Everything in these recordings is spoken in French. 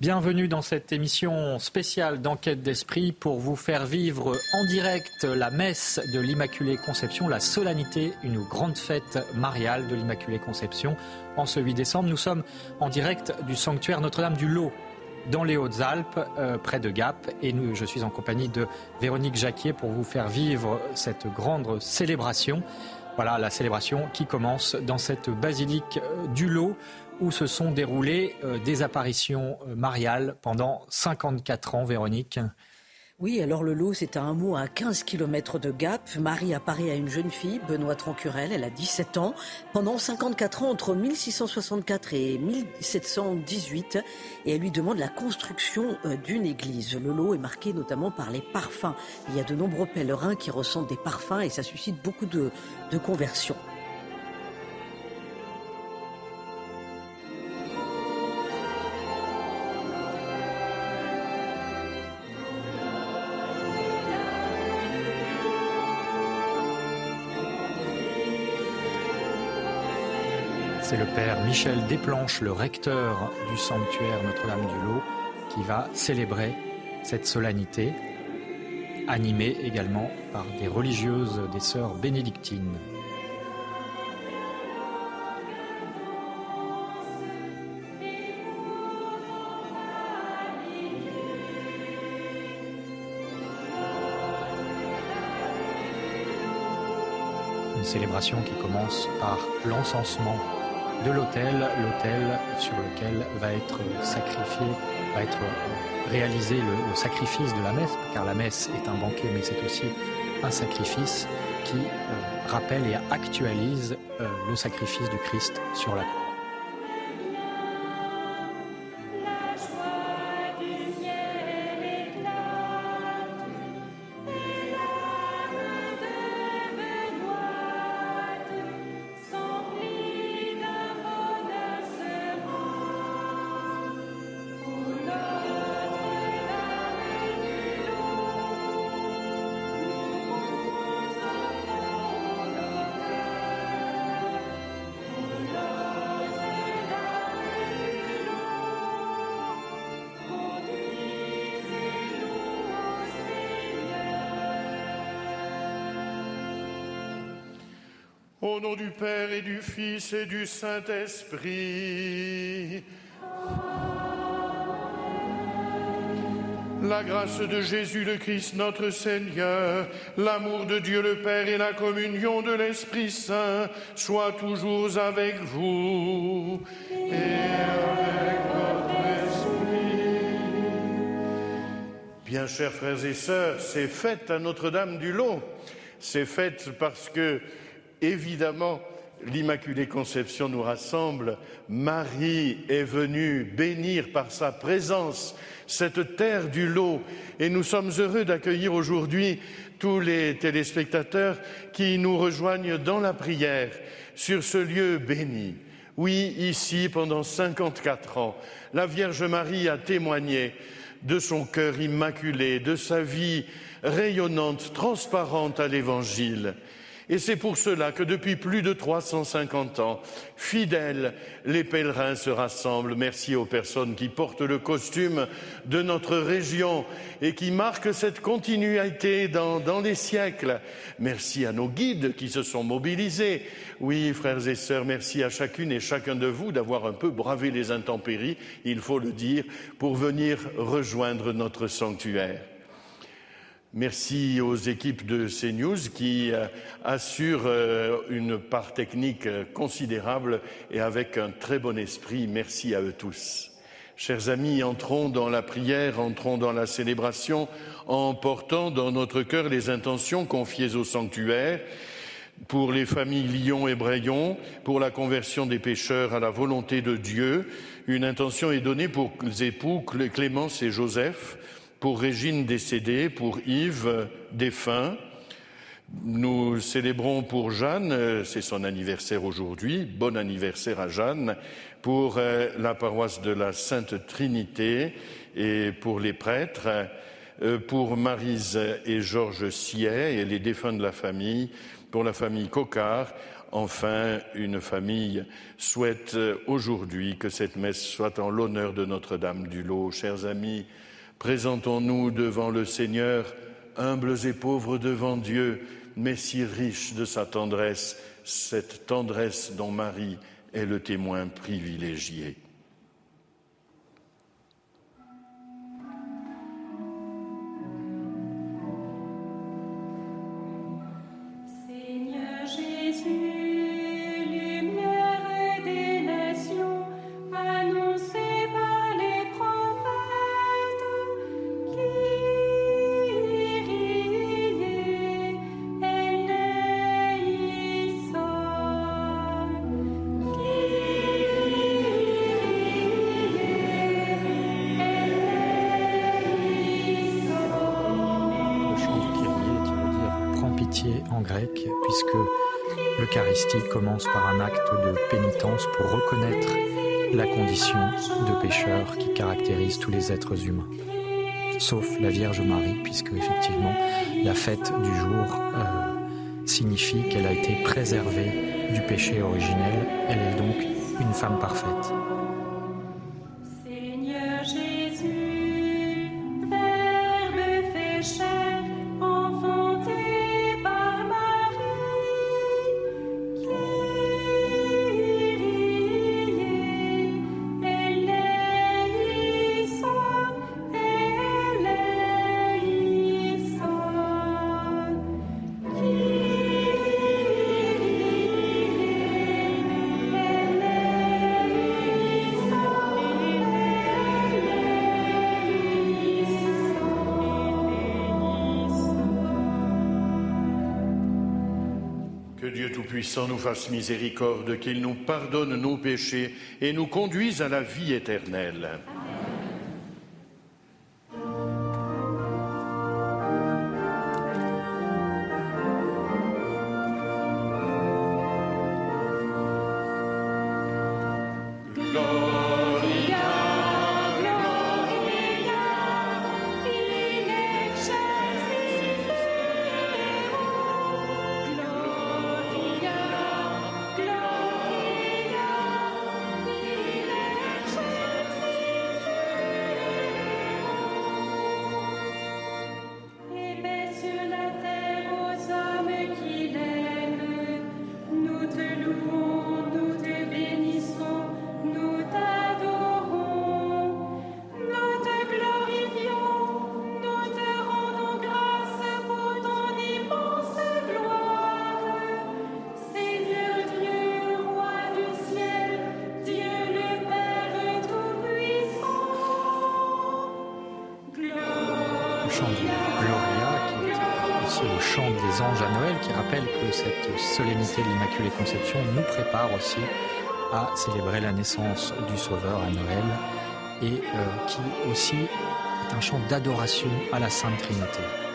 Bienvenue dans cette émission spéciale d'enquête d'esprit pour vous faire vivre en direct la messe de l'Immaculée Conception, la solennité, une grande fête mariale de l'Immaculée Conception. En ce 8 décembre, nous sommes en direct du sanctuaire Notre-Dame du Lot dans les Hautes-Alpes, euh, près de Gap. Et nous, je suis en compagnie de Véronique Jacquier pour vous faire vivre cette grande célébration. Voilà la célébration qui commence dans cette basilique euh, du Lot où se sont déroulées euh, des apparitions mariales pendant 54 ans, Véronique. Oui, alors le lot, c'est un mot à 15 km de Gap. Marie apparaît à une jeune fille, Benoît Trancurel, elle a 17 ans. Pendant 54 ans, entre 1664 et 1718, et elle lui demande la construction euh, d'une église. Le lot est marqué notamment par les parfums. Il y a de nombreux pèlerins qui ressentent des parfums et ça suscite beaucoup de, de conversions. C'est le père Michel Desplanches, le recteur du sanctuaire Notre-Dame-du-Lot, qui va célébrer cette solennité, animée également par des religieuses des sœurs bénédictines. Une célébration qui commence par l'encensement de l'autel, l'autel sur lequel va être sacrifié, va être réalisé le, sacrifice de la messe, car la messe est un banquet, mais c'est aussi un sacrifice qui euh, rappelle et actualise euh, le sacrifice du Christ sur la croix. Du Fils et du Saint-Esprit. La grâce de Jésus le Christ notre Seigneur, l'amour de Dieu le Père et la communion de l'Esprit Saint soient toujours avec vous et avec votre esprit. Bien chers frères et sœurs, c'est fête à Notre-Dame du Lot. C'est fête parce que Évidemment, l'Immaculée Conception nous rassemble. Marie est venue bénir par sa présence cette terre du lot et nous sommes heureux d'accueillir aujourd'hui tous les téléspectateurs qui nous rejoignent dans la prière sur ce lieu béni. Oui, ici, pendant 54 ans, la Vierge Marie a témoigné de son cœur immaculé, de sa vie rayonnante, transparente à l'Évangile. Et c'est pour cela que depuis plus de 350 ans, fidèles, les pèlerins se rassemblent. Merci aux personnes qui portent le costume de notre région et qui marquent cette continuité dans, dans les siècles. Merci à nos guides qui se sont mobilisés. Oui, frères et sœurs, merci à chacune et chacun de vous d'avoir un peu bravé les intempéries, il faut le dire, pour venir rejoindre notre sanctuaire. Merci aux équipes de CNews qui euh, assurent euh, une part technique euh, considérable et avec un très bon esprit. Merci à eux tous. Chers amis, entrons dans la prière, entrons dans la célébration en portant dans notre cœur les intentions confiées au sanctuaire. pour les familles Lyon et Brayon, pour la conversion des pécheurs à la volonté de Dieu. Une intention est donnée pour les époux Clémence et Joseph, pour Régine décédée, pour Yves défunt. Nous célébrons pour Jeanne, c'est son anniversaire aujourd'hui, bon anniversaire à Jeanne, pour euh, la paroisse de la Sainte Trinité et pour les prêtres, euh, pour Marise et Georges Siet et les défunts de la famille, pour la famille Cocard. Enfin, une famille souhaite aujourd'hui que cette messe soit en l'honneur de Notre-Dame du Lot. Chers amis, présentons-nous devant le Seigneur, humbles et pauvres devant Dieu, mais si riches de sa tendresse, cette tendresse dont Marie est le témoin privilégié. Commence par un acte de pénitence pour reconnaître la condition de pécheur qui caractérise tous les êtres humains, sauf la Vierge Marie, puisque effectivement la fête du jour euh, signifie qu'elle a été préservée du péché originel, elle est donc une femme parfaite. Tout-Puissant nous fasse miséricorde, qu'il nous pardonne nos péchés et nous conduise à la vie éternelle. Nous prépare aussi à célébrer la naissance du Sauveur à Noël et euh, qui aussi est un chant d'adoration à la Sainte Trinité.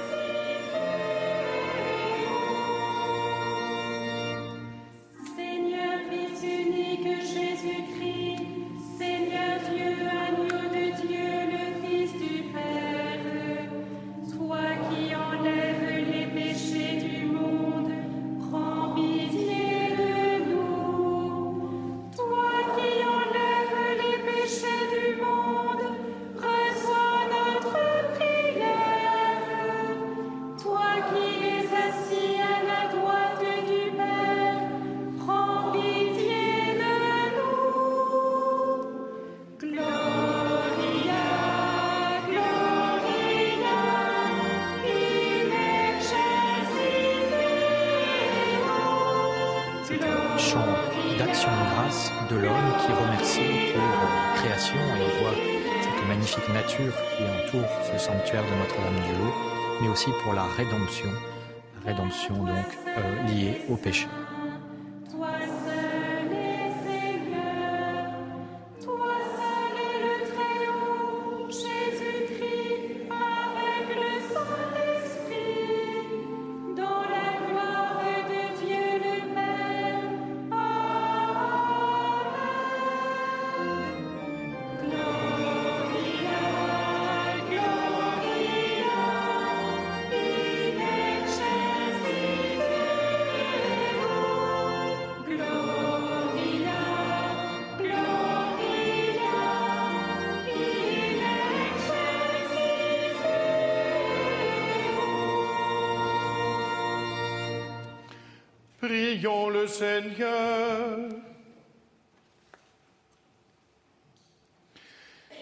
Seigneur.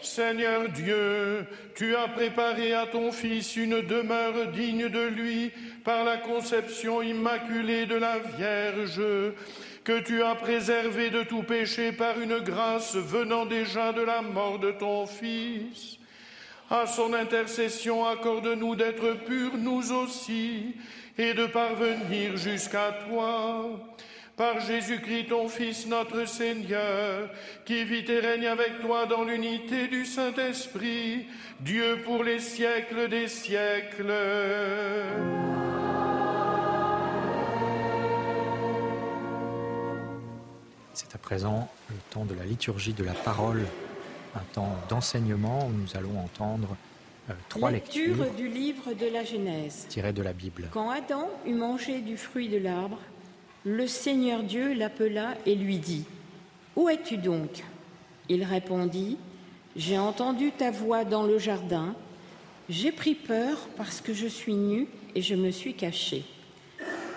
Seigneur Dieu, tu as préparé à ton Fils une demeure digne de lui par la conception immaculée de la Vierge, que tu as préservé de tout péché par une grâce venant déjà de la mort de ton Fils. À son intercession, accorde-nous d'être purs nous aussi et de parvenir jusqu'à toi. Par Jésus-Christ, ton Fils, notre Seigneur, qui vit et règne avec toi dans l'unité du Saint-Esprit, Dieu pour les siècles des siècles. C'est à présent le temps de la liturgie de la parole, un temps d'enseignement où nous allons entendre euh, trois Lecture lectures du livre de la Genèse. tirées de la Bible. Quand Adam eut mangé du fruit de l'arbre, le Seigneur Dieu l'appela et lui dit Où es-tu donc? Il répondit J'ai entendu ta voix dans le jardin. J'ai pris peur parce que je suis nu et je me suis caché.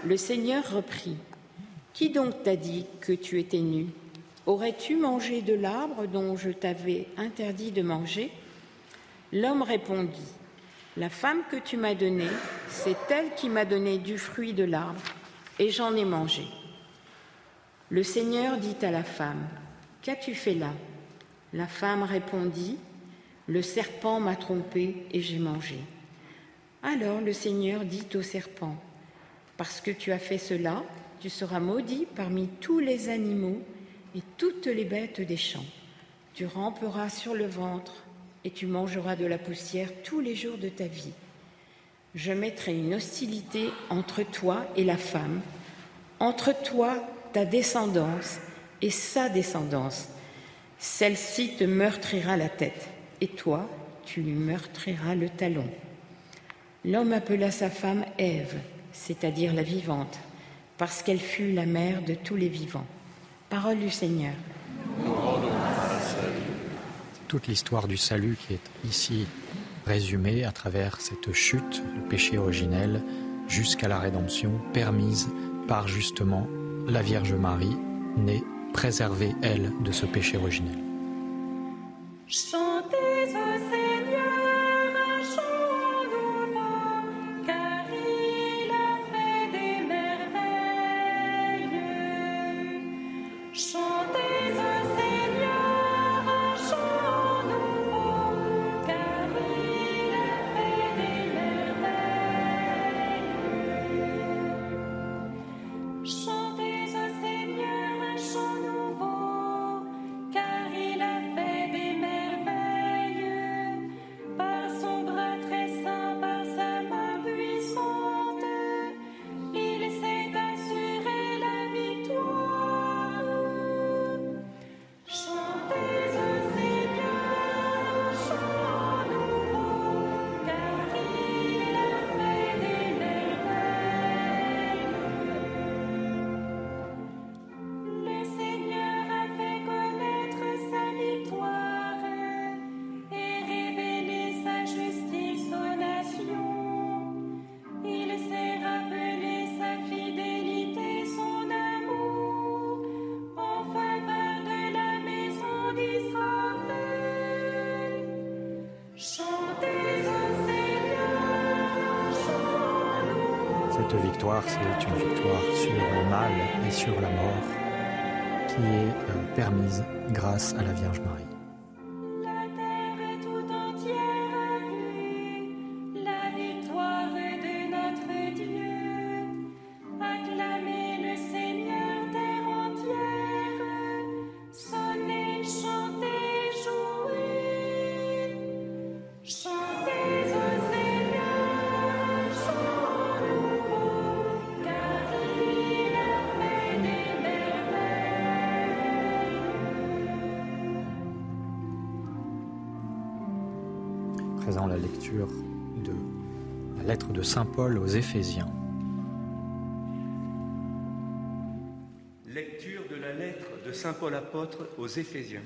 Le Seigneur reprit Qui donc t'a dit que tu étais nu? Aurais-tu mangé de l'arbre dont je t'avais interdit de manger? L'homme répondit, La femme que tu m'as donnée, c'est elle qui m'a donné du fruit de l'arbre, et j'en ai mangé. Le Seigneur dit à la femme, Qu'as-tu fait là? La femme répondit, Le serpent m'a trompée et j'ai mangé. Alors le Seigneur dit au serpent, Parce que tu as fait cela, tu seras maudit parmi tous les animaux et toutes les bêtes des champs. Tu ramperas sur le ventre et tu mangeras de la poussière tous les jours de ta vie. Je mettrai une hostilité entre toi et la femme, entre toi, ta descendance et sa descendance. Celle-ci te meurtrira la tête, et toi, tu lui meurtriras le talon. L'homme appela sa femme Ève, c'est-à-dire la vivante, parce qu'elle fut la mère de tous les vivants. Parole du Seigneur. toute l'histoire du salut qui est ici résumée à travers cette chute, le péché originel, jusqu'à la rédemption permise par justement la Vierge Marie, née, préservée, elle, de ce péché originel. Cette victoire, c'est une victoire sur le mal et sur la mort qui est euh, permise grâce à la Vierge Marie. Saint Paul aux Éphésiens. Lecture de la lettre de Saint Paul apôtre aux Éphésiens.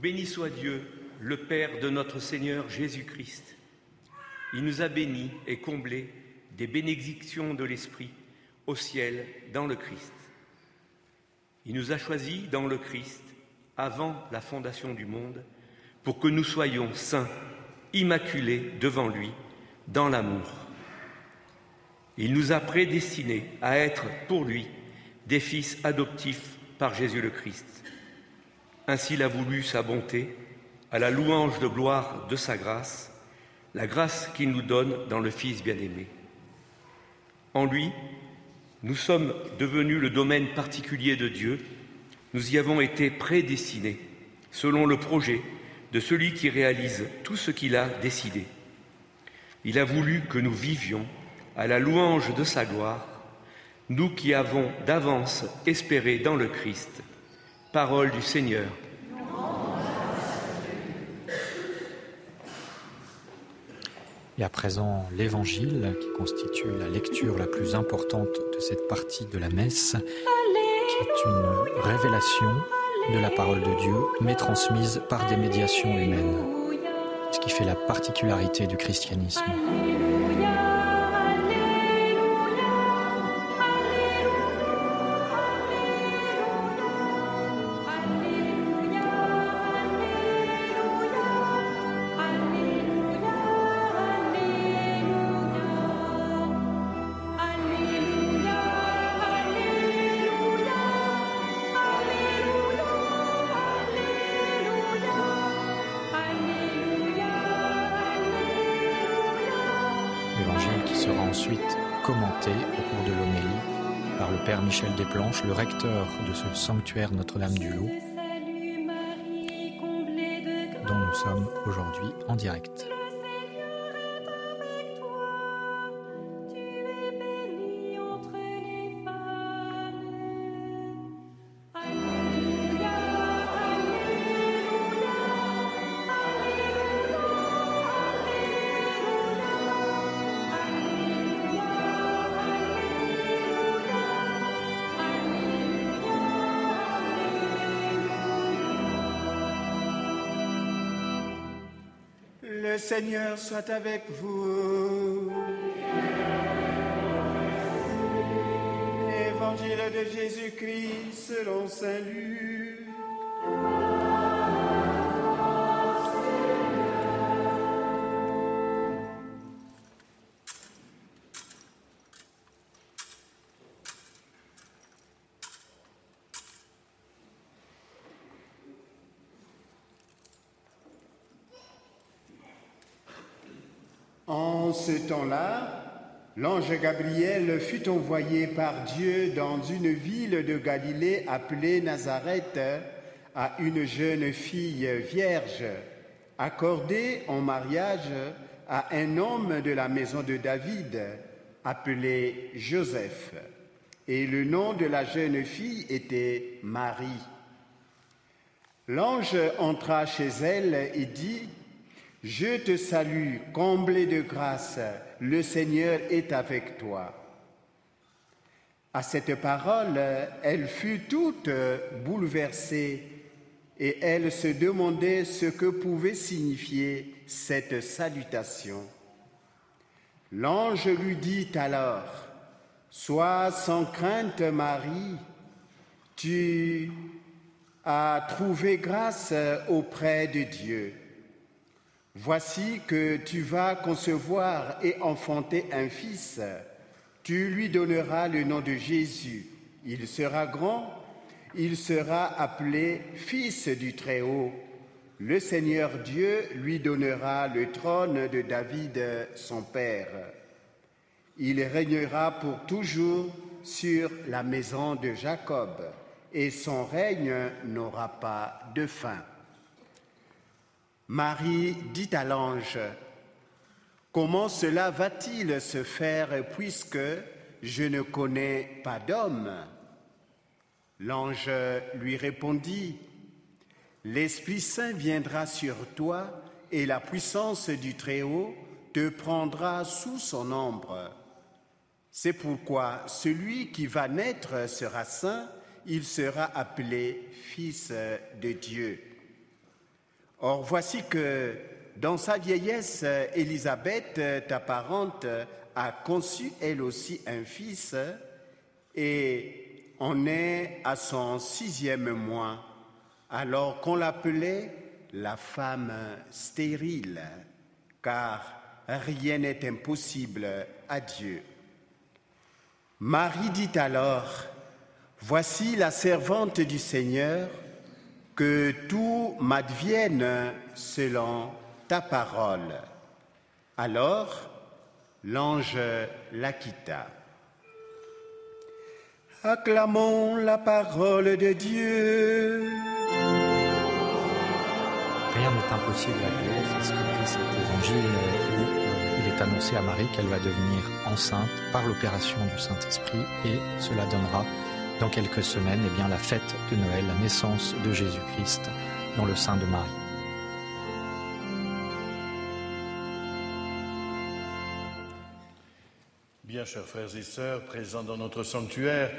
Béni soit Dieu, le Père de notre Seigneur Jésus-Christ. Il nous a bénis et comblés des bénédictions de l'Esprit au ciel dans le Christ. Il nous a choisis dans le Christ avant la fondation du monde pour que nous soyons saints, immaculés devant lui, dans l'amour. Il nous a prédestinés à être pour lui des fils adoptifs par Jésus le Christ. Ainsi il a voulu sa bonté, à la louange de gloire de sa grâce, la grâce qu'il nous donne dans le Fils bien-aimé. En lui, nous sommes devenus le domaine particulier de Dieu, nous y avons été prédestinés selon le projet de celui qui réalise tout ce qu'il a décidé. Il a voulu que nous vivions à la louange de sa gloire, nous qui avons d'avance espéré dans le Christ. Parole du Seigneur. Et à présent, l'Évangile, qui constitue la lecture la plus importante de cette partie de la messe, qui est une révélation de la parole de Dieu, mais transmise par des médiations humaines, qui fait la particularité du christianisme. Le recteur de ce sanctuaire Notre-Dame-du-Lot, dont nous sommes aujourd'hui en direct. Soit avec vous. Évangile de Jésus-Christ selon Saint. Ce temps-là, l'ange Gabriel fut envoyé par Dieu dans une ville de Galilée appelée Nazareth à une jeune fille vierge, accordée en mariage à un homme de la maison de David, appelé Joseph. Et le nom de la jeune fille était Marie. L'ange entra chez elle et dit, Je te salue, comblée de grâce, le Seigneur est avec toi. À cette parole, elle fut toute bouleversée et elle se demandait ce que pouvait signifier cette salutation. L'ange lui dit alors, Sois sans crainte, Marie, tu as trouvé grâce auprès de Dieu. Voici que tu vas concevoir et enfanter un fils. Tu lui donneras le nom de Jésus. Il sera grand, il sera appelé Fils du Très-Haut. Le Seigneur Dieu lui donnera le trône de David, son père. Il régnera pour toujours sur la maison de Jacob, et son règne n'aura pas de fin. Marie dit à l'ange, Comment cela va-t-il se faire puisque je ne connais pas d'homme? L'ange lui répondit, L'Esprit Saint viendra sur toi et la puissance du Très-Haut te prendra sous son ombre. C'est pourquoi celui qui va naître sera saint, il sera appelé fils de Dieu. Or voici que dans sa vieillesse, Élisabeth, ta parente, a conçu elle aussi un fils et en est à son sixième mois, alors qu'on l'appelait la femme stérile, car rien n'est impossible à Dieu. Marie dit alors, Voici la servante du Seigneur, que tout m'advienne selon ta parole. Alors l'ange la quitta. Acclamons la parole de Dieu. Rien n'est impossible à Dieu, c'est ce que dit cet évangile où euh, il est annoncé à Marie qu'elle va devenir enceinte par l'opération du Saint-Esprit et cela donnera dans quelques semaines eh bien, la fête de Noël, la naissance de Jésus-Christ dans le sein de Marie. Bien, chers frères et sœurs, présents dans notre sanctuaire,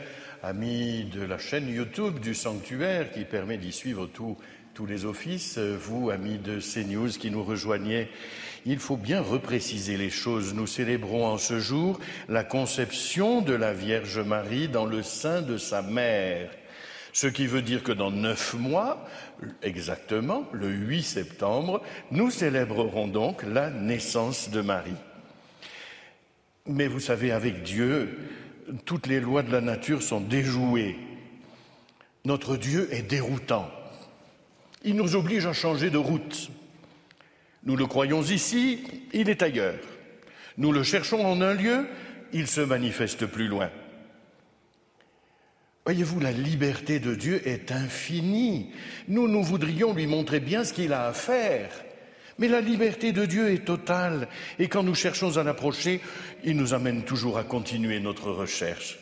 amis de la chaîne YouTube du sanctuaire qui permet d'y suivre tous tous les offices, vous, amis de CNews qui nous rejoignez, il faut bien repréciser les choses. Nous célébrons en ce jour la conception de la Vierge Marie dans le sein de sa mère. Ce qui veut dire que dans neuf mois, exactement, le 8 septembre, nous célébrerons donc la naissance de Marie. Mais vous savez, avec Dieu, toutes les lois de la nature sont déjouées. Notre Dieu est déroutant. Il nous oblige à changer de route. Nous le croyons ici, il est ailleurs. Nous le cherchons en un lieu, il se manifeste plus loin. Voyez-vous, la liberté de Dieu est infinie. Nous, nous voudrions lui montrer bien ce qu'il a à faire. Mais la liberté de Dieu est totale et quand nous cherchons à l'approcher, il nous amène toujours à continuer notre recherche.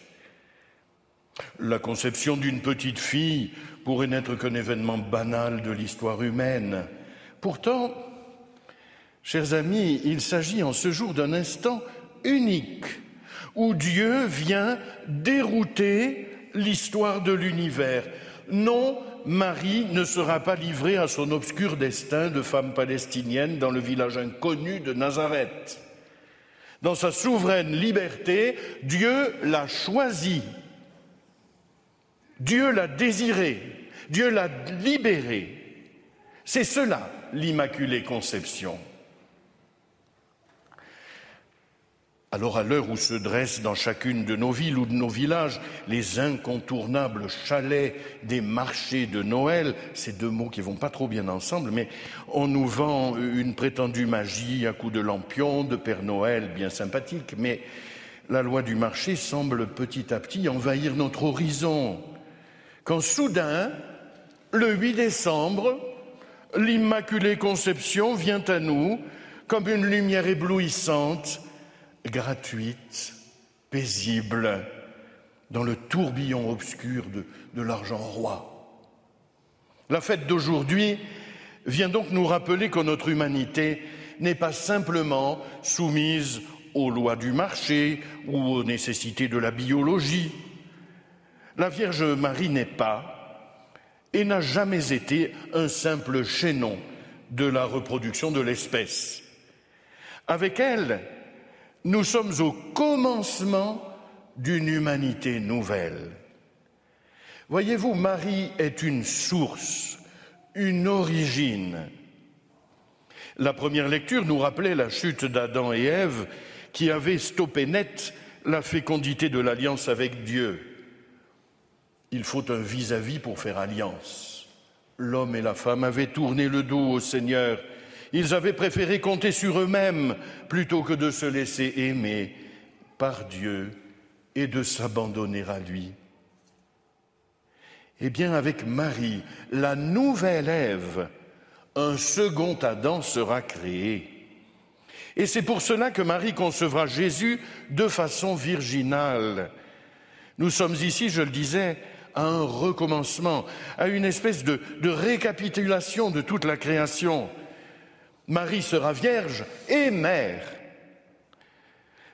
La conception d'une petite fille pourrait n'être qu'un événement banal de l'histoire humaine. Pourtant, chers amis, il s'agit en ce jour d'un instant unique où Dieu vient dérouter l'histoire de l'univers. Non, Marie ne sera pas livrée à son obscur destin de femme palestinienne dans le village inconnu de Nazareth. Dans sa souveraine liberté, Dieu l'a choisie. Dieu l'a désirée. Dieu l'a libérée. C'est cela, l'Immaculée Conception. Alors à l'heure où se dressent dans chacune de nos villes ou de nos villages les incontournables chalets des marchés de Noël, ces deux mots qui vont pas trop bien ensemble, mais on nous vend une prétendue magie à coups de lampions, de Père Noël bien sympathique, mais la loi du marché semble petit à petit envahir notre horizon. Quand soudain, le 8 décembre, l'Immaculée Conception vient à nous comme une lumière éblouissante gratuite, paisible, dans le tourbillon obscur de, de l'argent roi. La fête d'aujourd'hui vient donc nous rappeler que notre humanité n'est pas simplement soumise aux lois du marché ou aux nécessités de la biologie. La Vierge Marie n'est pas et n'a jamais été un simple chaînon de la reproduction de l'espèce. Avec elle, nous sommes au commencement d'une humanité nouvelle. Voyez-vous, Marie est une source, une origine. La première lecture nous rappelait la chute d'Adam et Ève qui avaient stoppé net la fécondité de l'alliance avec Dieu. Il faut un vis-à-vis -vis pour faire alliance. L'homme et la femme avaient tourné le dos au Seigneur ils avaient préféré compter sur eux-mêmes plutôt que de se laisser aimer par Dieu et de s'abandonner à lui. Eh bien, avec Marie, la nouvelle Ève, un second Adam sera créé. Et c'est pour cela que Marie concevra Jésus de façon virginale. Nous sommes ici, je le disais, à un recommencement, à une espèce de, de récapitulation de toute la création. Marie sera vierge et mère.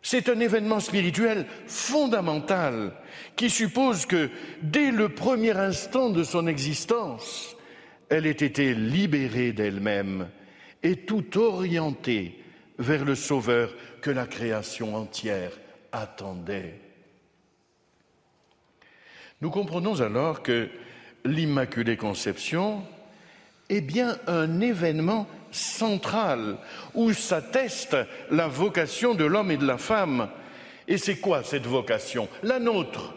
C'est un événement spirituel fondamental qui suppose que dès le premier instant de son existence, elle ait été libérée d'elle-même et tout orientée vers le Sauveur que la création entière attendait. Nous comprenons alors que l'Immaculée Conception est bien un événement central où s'atteste la vocation de l'homme et de la femme. Et c'est quoi cette vocation? La nôtre.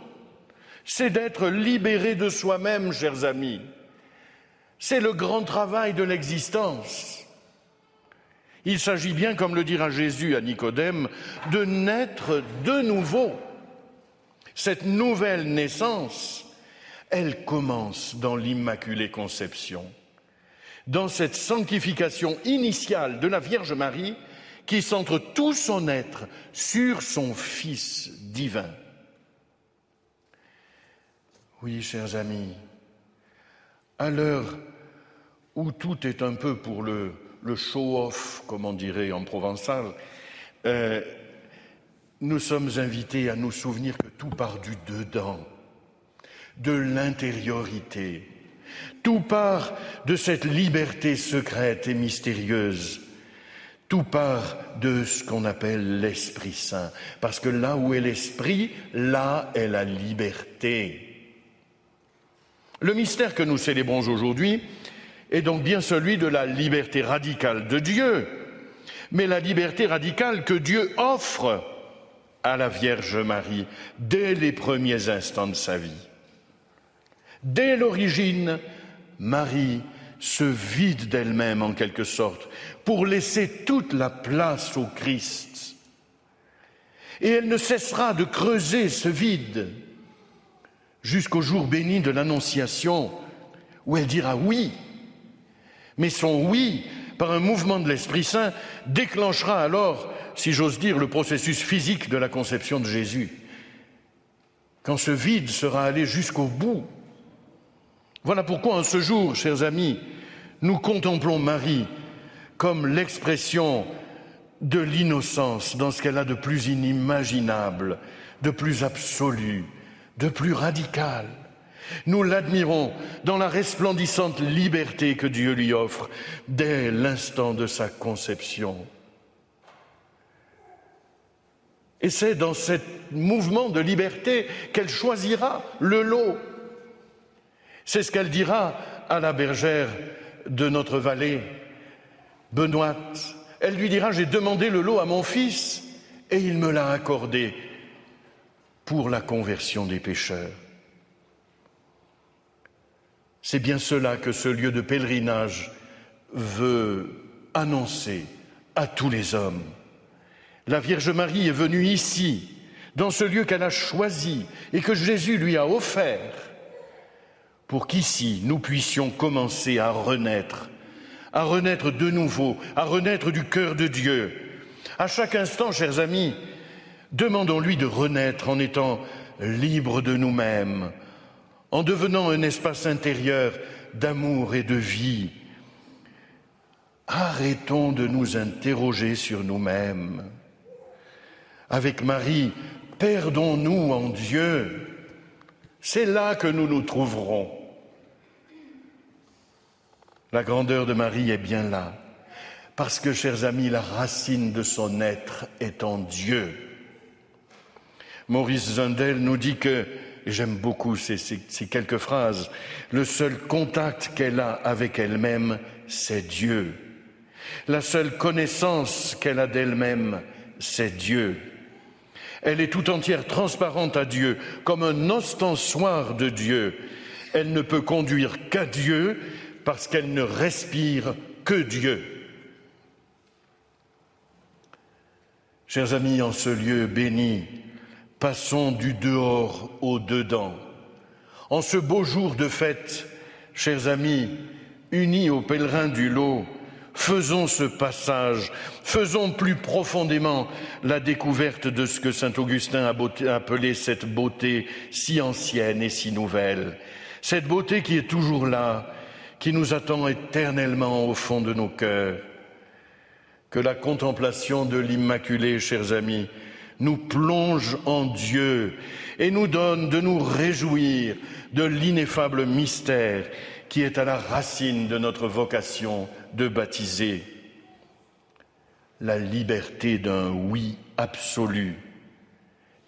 C'est d'être libéré de soi-même, chers amis. C'est le grand travail de l'existence. Il s'agit bien, comme le dira Jésus à Nicodème, de naître de nouveau. Cette nouvelle naissance, elle commence dans l'Immaculée Conception, dans cette sanctification initiale de la Vierge Marie qui centre tout son être sur son Fils divin. Oui, chers amis, à l'heure où tout est un peu pour le, show-off, comme on dirait en provençal, euh, nous sommes invités à nous souvenir que tout part du dedans, de l'intériorité. Tout part de cette liberté secrète et mystérieuse. Tout part de ce qu'on appelle l'Esprit Saint. Parce que là où est l'Esprit, là est la liberté. Le mystère que nous célébrons aujourd'hui est donc bien celui de la liberté radicale de Dieu, mais la liberté radicale que Dieu offre à la Vierge Marie dès les premiers instants de sa vie. Dès l'origine, Marie se vide d'elle-même en quelque sorte pour laisser toute la place au Christ. Et elle ne cessera de creuser ce vide jusqu'au jour béni de l'Annonciation où elle dira oui. Mais son oui, par un mouvement de l'Esprit Saint, déclenchera alors si j'ose dire, le processus physique de la conception de Jésus. Quand ce vide sera allé jusqu'au bout. Voilà pourquoi en ce jour, chers amis, nous contemplons Marie comme l'expression de l'innocence dans ce qu'elle a de plus inimaginable, de plus absolu, de plus radical. Nous l'admirons dans la resplendissante liberté que Dieu lui offre dès l'instant de sa conception. Et c'est dans ce mouvement de liberté qu'elle choisira le lot. C'est ce qu'elle dira à la bergère de notre vallée, Benoît. Elle lui dira, j'ai demandé le lot à mon fils et il me l'a accordé pour la conversion des pécheurs. C'est bien cela que ce lieu de pèlerinage veut annoncer à tous les hommes. La Vierge Marie est venue ici, dans ce lieu qu'elle a choisi et que Jésus lui a offert, pour qu'ici nous puissions commencer à renaître, à renaître de nouveau, à renaître du cœur de Dieu. À chaque instant, chers amis, demandons-lui de renaître en étant libres de nous-mêmes, en devenant un espace intérieur d'amour et de vie. Arrêtons de nous interroger sur nous-mêmes avec Marie, perdons-nous en Dieu. C'est là que nous nous trouverons. La grandeur de Marie est bien là, parce que, chers amis, la racine de son être est en Dieu. Maurice Zundel nous dit que, et j'aime beaucoup ces, quelques phrases, le seul contact qu'elle a avec elle-même, c'est Dieu. La seule connaissance qu'elle a d'elle-même, c'est Dieu. Elle est tout entière transparente à Dieu, comme un ostensoir de Dieu. Elle ne peut conduire qu'à Dieu parce qu'elle ne respire que Dieu. Chers amis, en ce lieu béni, passons du dehors au dedans. En ce beau jour de fête, chers amis, unis aux pèlerins du lot, Faisons ce passage, faisons plus profondément la découverte de ce que saint Augustin a appelé cette beauté si ancienne et si nouvelle, cette beauté qui est toujours là, qui nous attend éternellement au fond de nos cœurs. Que la contemplation de l'Immaculée, chers amis, nous plonge en Dieu et nous donne de nous réjouir de l'ineffable mystère qui est à la racine de notre vocation de baptiser. La liberté d'un oui absolu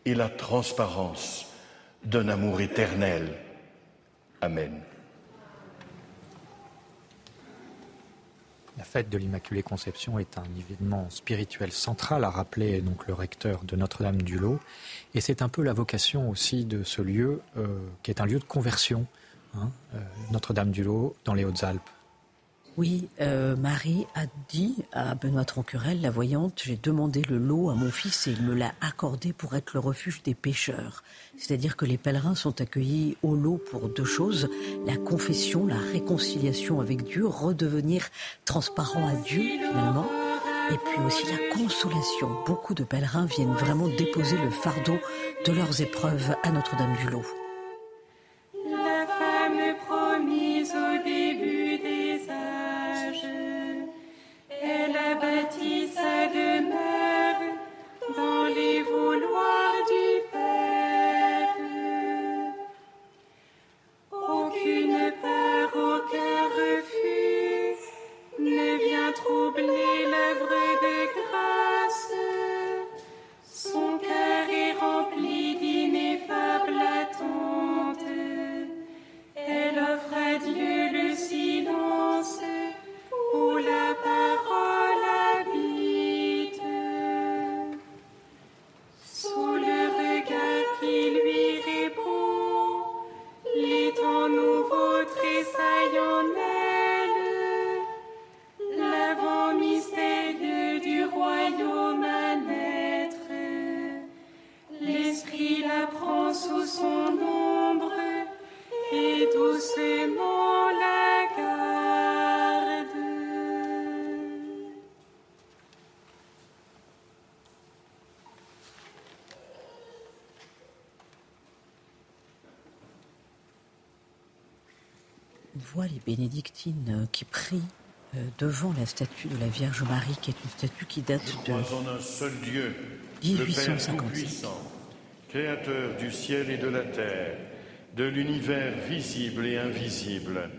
et la transparence d'un amour éternel. Amen. La fête de l'Immaculée Conception est un événement spirituel central, a rappelé donc le recteur de Notre-Dame-du-Lot. Et c'est un peu la vocation aussi de ce lieu, euh, qui est un lieu de conversion, hein, euh, Notre-Dame-du-Lot, dans les Hautes-Alpes. Oui, euh, Marie a dit à Benoît Troncurel, la voyante, j'ai demandé le lot à mon fils et il me l'a accordé pour être le refuge des pêcheurs. C'est-à-dire que les pèlerins sont accueillis au lot pour deux choses, la confession, la réconciliation avec Dieu, redevenir transparent à Dieu finalement, et puis aussi la consolation. Beaucoup de pèlerins viennent vraiment déposer le fardeau de leurs épreuves à Notre-Dame-du-Lot. La bénédictines euh, qui prient euh, devant la statue de la Vierge Marie, qui est une statue qui date de... Crois en un seul Dieu, le Père 1857. Tout-Puissant, Créateur du ciel et de la terre, de l'univers visible et invisible.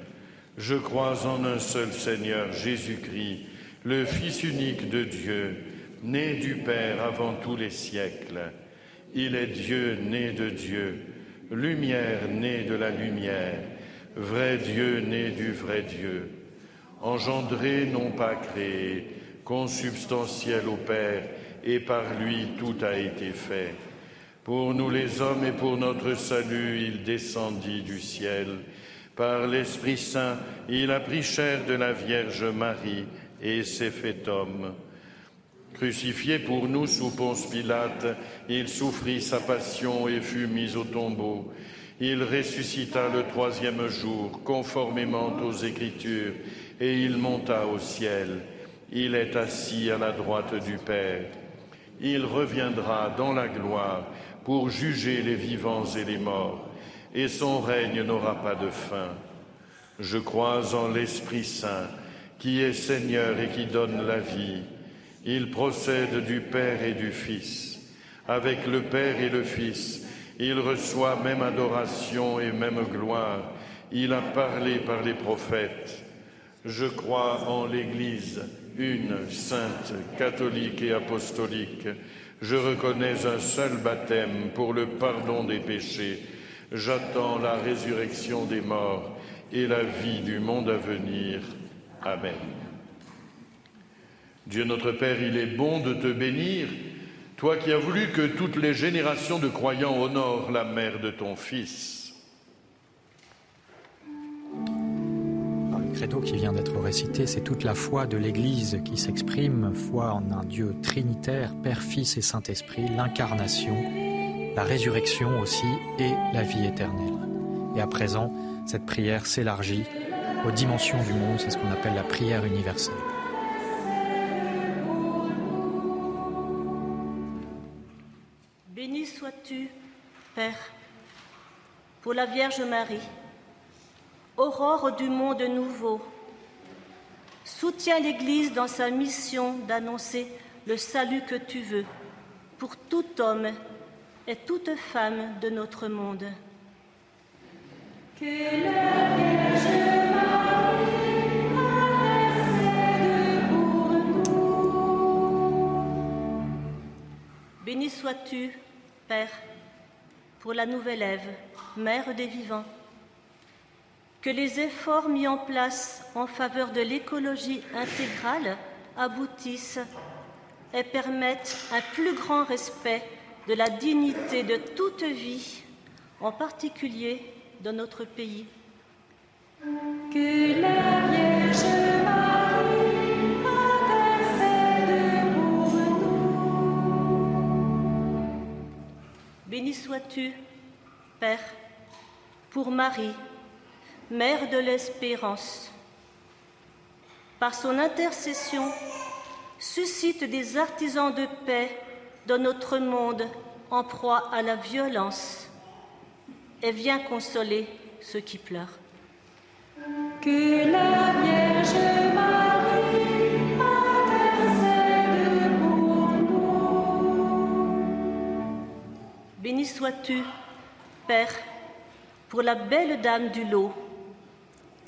Je crois en un seul Seigneur, Jésus-Christ, le Fils unique de Dieu, né du Père avant tous les siècles. Il est Dieu né de Dieu, lumière née de la lumière, vrai Dieu né du vrai Dieu, engendré non pas créé, consubstantiel au Père, et par lui tout a été fait. Pour nous les hommes et pour notre salut, il descendit du ciel. Par l'Esprit Saint, il a pris chair de la Vierge Marie et s'est fait homme. Crucifié pour nous sous Ponce Pilate, il souffrit sa passion et fut mis au tombeau. Il ressuscita le troisième jour, conformément aux Écritures, et il monta au ciel. Il est assis à la droite du Père. Il reviendra dans la gloire pour juger les vivants et les morts, et son règne n'aura pas de fin. Je crois en l'Esprit Saint, qui est Seigneur et qui donne la vie. Il procède du Père et du Fils. Avec le Père et le Fils, il reçoit même adoration et même gloire. Il a parlé par les prophètes. Je crois en l'Église, une, sainte, catholique et apostolique. Je reconnais un seul baptême pour le pardon des péchés. J'attends la résurrection des morts et la vie du monde à venir. Amen. Dieu notre Père, il est bon de te bénir, toi qui as voulu que toutes les générations de croyants honorent la mère de ton Fils. Le credo qui vient d'être récité, c'est toute la foi de l'Église qui s'exprime, foi en un Dieu trinitaire, Père, Fils et Saint-Esprit, l'incarnation, la résurrection aussi et la vie éternelle. Et à présent, cette prière s'élargit aux dimensions du monde, c'est ce qu'on appelle la prière universelle. Père, pour la Vierge Marie, aurore du monde nouveau, Soutiens l'Église dans sa mission d'annoncer le salut que tu veux pour tout homme et toute femme de notre monde. Que la Vierge Marie intercède pour nous. Béni sois-tu, Père, pour la nouvelle Ève, Mère des vivants. Que les efforts mis en place en faveur de l'écologie intégrale aboutissent et permettent un plus grand respect de la dignité de toute vie, en particulier dans notre pays. Que Béni sois-tu, Père, pour Marie, Mère de l'Espérance. Par son intercession, suscite des artisans de paix dans notre monde en proie à la violence et viens consoler ceux qui pleurent. Que la Vierge Béni sois-tu, Père, pour la belle dame du lot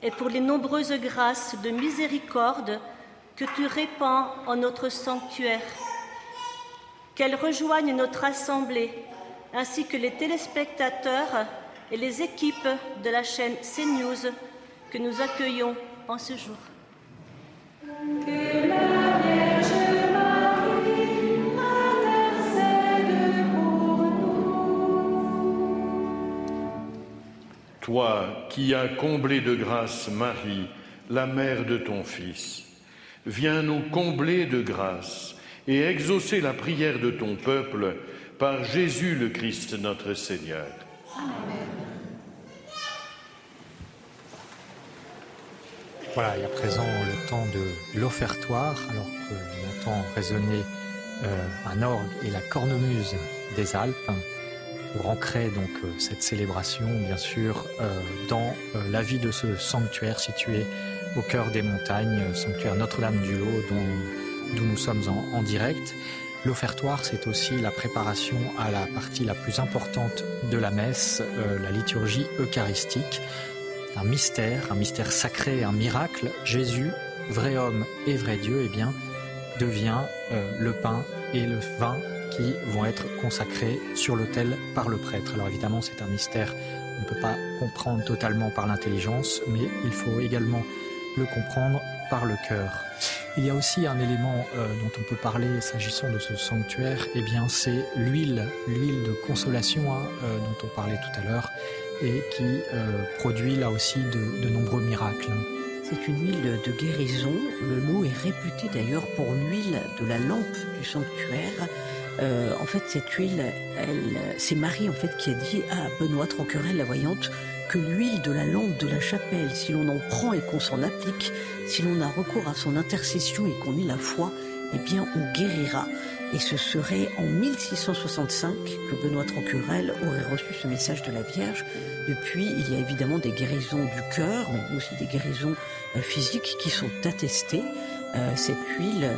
et pour les nombreuses grâces de miséricorde que tu répands en notre sanctuaire. Qu'elle rejoigne notre assemblée, ainsi que les téléspectateurs et les équipes de la chaîne CNews que nous accueillons en ce jour. Toi qui as comblé de grâce Marie, la mère de ton Fils, viens nous combler de grâce et exaucer la prière de ton peuple par Jésus le Christ notre Seigneur. Voilà, et à présent le temps de l'offertoire, alors que l'on entend résonner euh, un orgue et la cornemuse des Alpes, pour ancrer donc euh, cette célébration, bien sûr, euh, dans euh, la vie de ce sanctuaire situé au cœur des montagnes, sanctuaire Notre-Dame-du-Lot, d'où nous sommes en, direct. L'offertoire, c'est aussi la préparation à la partie la plus importante de la messe, la liturgie eucharistique un mystère, un mystère sacré, un miracle, Jésus, vrai homme et vrai Dieu, eh bien, devient le pain et le vin qui vont être consacrés sur l'autel par le prêtre. Alors évidemment, c'est un mystère qu'on ne peut pas comprendre totalement par l'intelligence, mais il faut également le comprendre par le cœur. Il y a aussi un élément euh, dont on peut parler s'agissant de ce sanctuaire, eh bien c'est l'huile, l'huile de consolation hein, euh, dont on parlait tout à l'heure et qui euh, produit là aussi de, de nombreux miracles. C'est une huile de guérison. Le lot est réputé d'ailleurs pour l'huile de la lampe du sanctuaire. Euh, en fait, cette huile, elle, c'est Marie en fait qui a dit à Benoît Tranquerel, la voyante, que l'huile de la lampe de la chapelle, si l'on en prend et qu'on s'en applique, si l'on a recours à son intercession et qu'on ait la foi, eh bien, on guérira. Et ce serait en 1665 que Benoît Tranquerel aurait reçu ce message de la Vierge. Depuis, il y a évidemment des guérisons du cœur, mais aussi des guérisons euh, physiques qui sont attestées. Euh, cette huile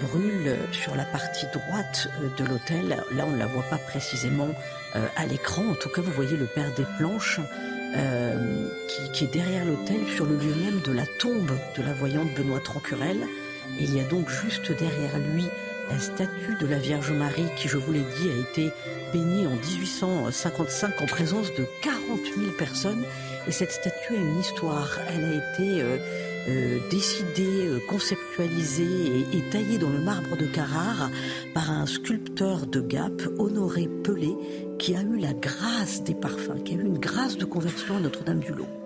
brûle sur la partie droite euh, de l'autel. Là, on ne la voit pas précisément euh, à l'écran. En tout cas, vous voyez le Père des Planches euh, qui, est derrière l'autel, sur le lieu même de la tombe de la voyante Benoît Tranquerel. Et il y a donc juste derrière lui la statue de la Vierge Marie qui, je vous l'ai dit, a été bénie en 1855 en présence de 40 000 personnes. Et cette statue a une histoire. Elle a été euh, décidée, euh, conceptualisée et, et taillée dans le marbre de Carrare par un sculpteur de Gap, Honoré Pelé, qui a eu la grâce des parfums, qui a eu une grâce de conversion à Notre-Dame-du-Lot.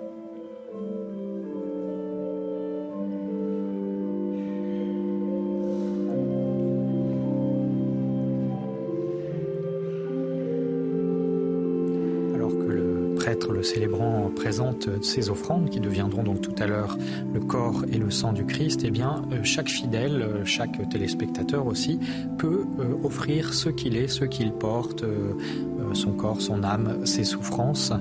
Présente ces offrandes qui deviendront donc tout à l'heure le corps et le sang du Christ, eh bien, euh, chaque fidèle, euh, chaque téléspectateur aussi, peut euh, offrir ce qu'il est, ce qu'il porte, son corps, son âme, ses souffrances,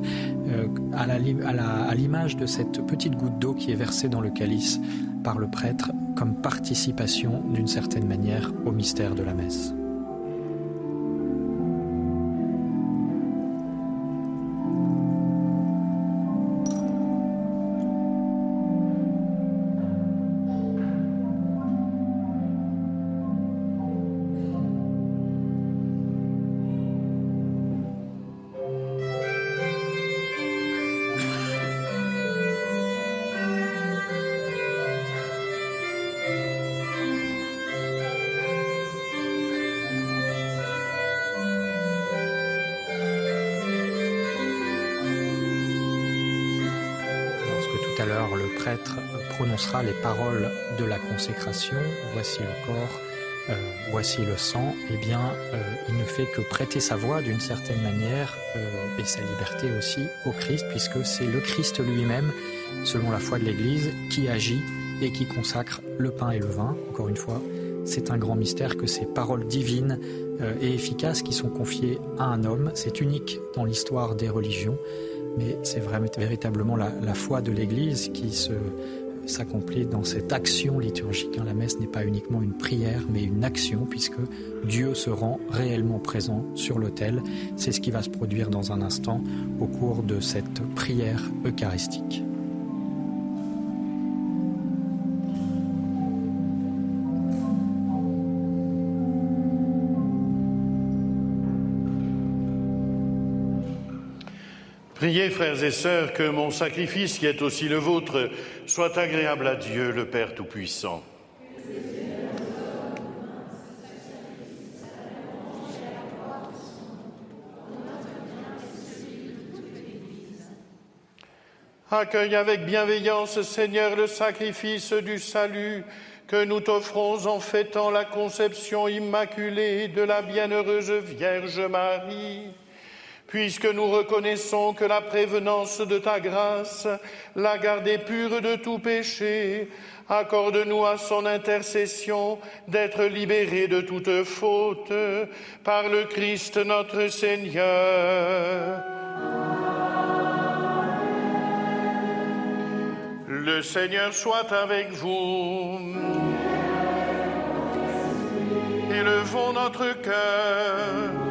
à l'image de cette petite goutte d'eau qui est versée dans le calice par le prêtre comme participation d'une certaine manière au mystère de la messe. Voici le corps, euh, voici le sang, eh bien, euh, il ne fait que prêter sa voix d'une certaine manière euh, et sa liberté aussi au Christ, puisque c'est le Christ lui-même, selon la foi de l'Église, qui agit et qui consacre le pain et le vin. Encore une fois, c'est un grand mystère que ces paroles divines et efficaces qui sont confiées à un homme, c'est unique dans l'histoire des religions mais c'est véritablement la, foi de l'Église qui s'accomplit dans cette action liturgique. Hein. La messe n'est pas uniquement une prière, mais une action, puisque Dieu se rend réellement présent sur l'autel. C'est ce qui va se produire dans un instant au cours de cette prière eucharistique. Priez, frères et sœurs, que mon sacrifice, qui est aussi le vôtre, soit agréable à Dieu, le Père Tout-Puissant. Accueille avec bienveillance, Seigneur, le sacrifice du salut que nous t'offrons en fêtant la conception immaculée de la bienheureuse Vierge Marie puisque nous reconnaissons que la prévenance de ta grâce l'a gardée pure de tout péché, accorde-nous à son intercession d'être libérés de toute faute par le Christ notre Seigneur. Le Seigneur soit avec vous. Élevons notre cœur.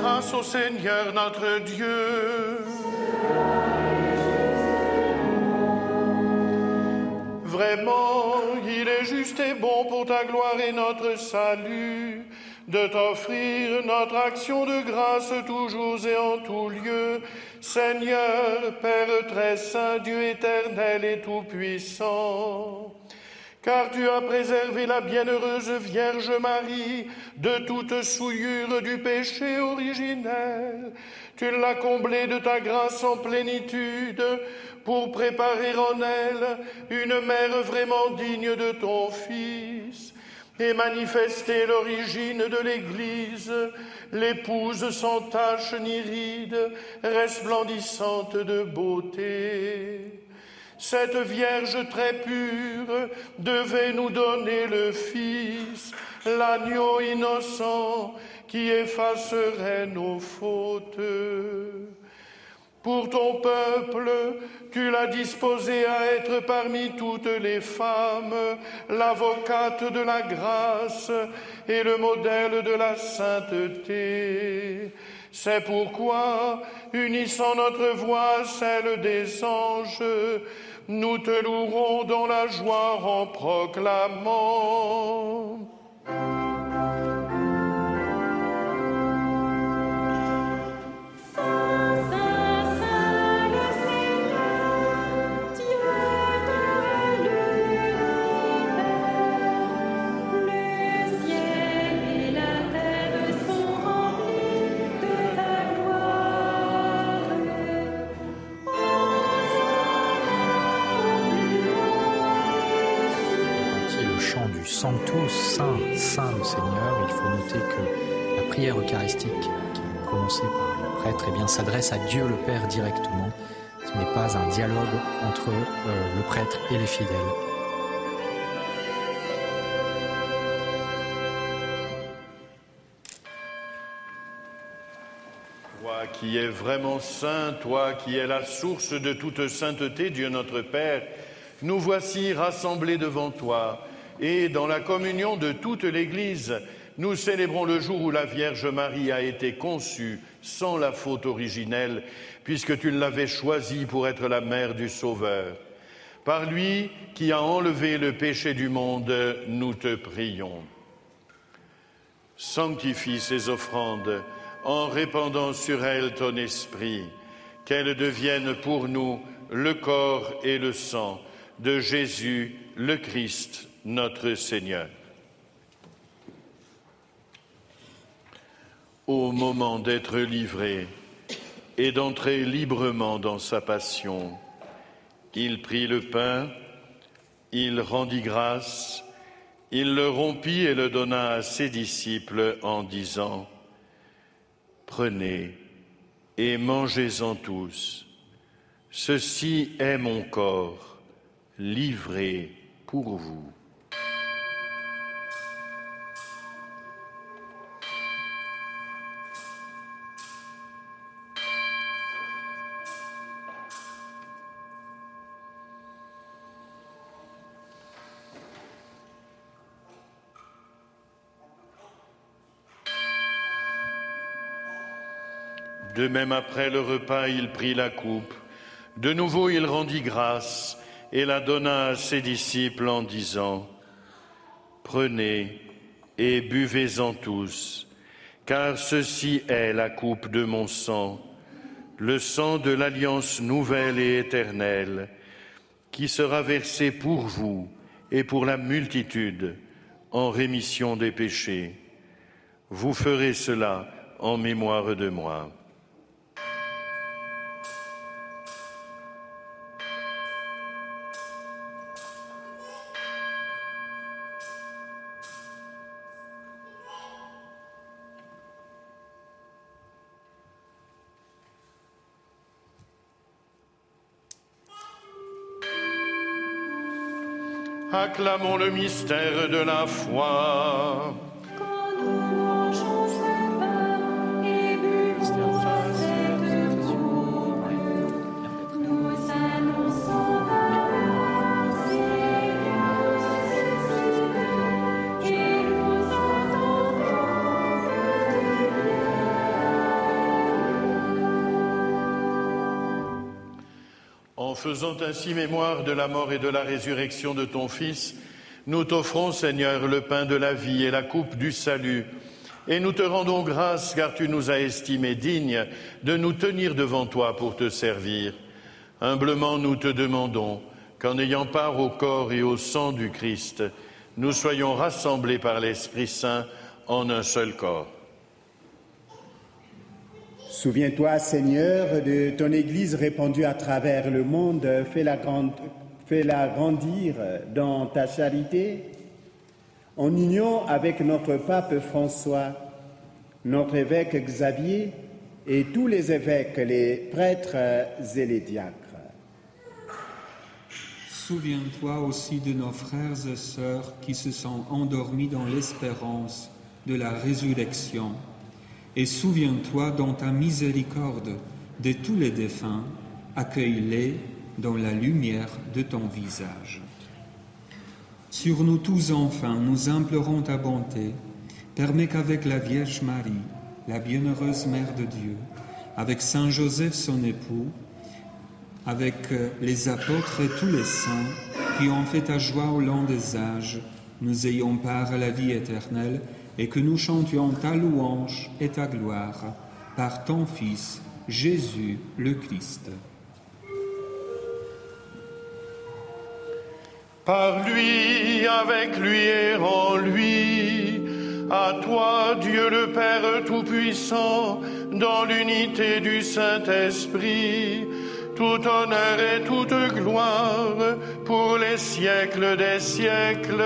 Grâce au Seigneur notre Dieu. Vraiment, il est juste et bon pour ta gloire et notre salut de t'offrir notre action de grâce toujours et en tout lieu. Seigneur, Père très saint, Dieu éternel et tout-puissant car tu as préservé la bienheureuse Vierge Marie de toute souillure du péché originel. Tu l'as comblée de ta grâce en plénitude pour préparer en elle une mère vraiment digne de ton Fils et manifester l'origine de l'Église, l'épouse sans tache ni ride, resplendissante de beauté. Cette Vierge très pure devait nous donner le Fils, l'agneau innocent qui effacerait nos fautes. Pour ton peuple, tu l'as disposé à être parmi toutes les femmes l'avocate de la grâce et le modèle de la sainteté. C'est pourquoi, unissant notre voix celle des anges, nous te louerons dans la joie en proclamant. Le que la prière eucharistique qui est prononcée par prêtre eh bien, s'adresse à Dieu le Père directement. Ce n'est pas un dialogue entre euh, le prêtre et les fidèles. Toi qui es vraiment saint, toi qui es la source de toute sainteté, Dieu notre Père, nous voici rassemblés devant toi et dans la communion de toute l'Église, nous célébrons le jour où la Vierge Marie a été conçue sans la faute originelle, puisque tu l'avais choisie pour être la mère du Sauveur. Par lui qui a enlevé le péché du monde, nous te prions. Sanctifie ces offrandes en répandant sur elles ton esprit, qu'elles deviennent pour nous le corps et le sang de Jésus le Christ, notre Seigneur. Au moment d'être livré et d'entrer librement dans sa passion, il prit le pain, il rendit grâce, il le rompit et le donna à ses disciples en disant, Prenez et mangez-en tous. Ceci est mon corps livré pour vous. De même après le repas, il prit la coupe. De nouveau, il rendit grâce et la donna à ses disciples en disant, Prenez et buvez-en tous, car ceci est la coupe de mon sang, le sang de l'alliance nouvelle et éternelle, qui sera versé pour vous et pour la multitude en rémission des péchés. Vous ferez cela en mémoire de moi. Acclamons le mystère de la foi. Faisant ainsi mémoire de la mort et de la résurrection de ton Fils, nous t'offrons, Seigneur, le pain de la vie et la coupe du salut. Et nous te rendons grâce car tu nous as estimés dignes de nous tenir devant toi pour te servir. Humblement, nous te demandons qu'en ayant part au corps et au sang du Christ, nous soyons rassemblés par l'Esprit Saint en un seul corps. Souviens-toi, Seigneur, de ton Église répandue à travers le monde. Fais-la grandir dans ta charité, en union avec notre pape François, notre évêque Xavier et tous les évêques, les prêtres et les diacres. Souviens-toi aussi de nos frères et sœurs qui se sont endormis dans l'espérance de la résurrection. Et souviens-toi dans ta miséricorde de tous les défunts, accueille-les dans la lumière de ton visage. Sur nous tous enfin, nous implorons ta bonté. Permets qu'avec la Vierge Marie, la bienheureuse Mère de Dieu, avec Saint Joseph son époux, avec euh, les apôtres et tous les saints qui ont fait ta joie au long des âges, nous ayons part à la vie éternelle et que nous chantions ta louange et ta gloire par ton Fils, Jésus le Christ. Par lui, avec lui et en lui, à toi, Dieu le Père Tout-Puissant, dans l'unité du Saint-Esprit, tout honneur et toute gloire pour les siècles des siècles.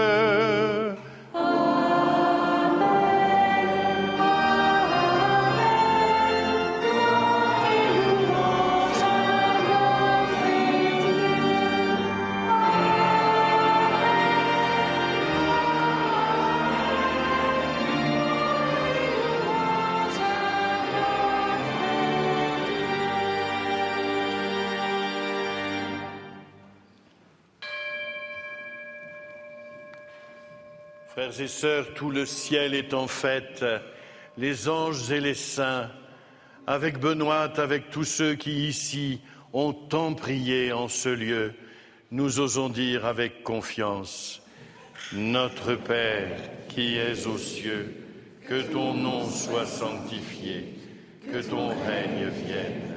Frères et sœurs, tout le ciel est en fête, les anges et les saints, avec Benoît, avec tous ceux qui ici ont tant prié en ce lieu, nous osons dire avec confiance, Notre Père qui es aux cieux, que ton nom soit sanctifié, que ton règne vienne,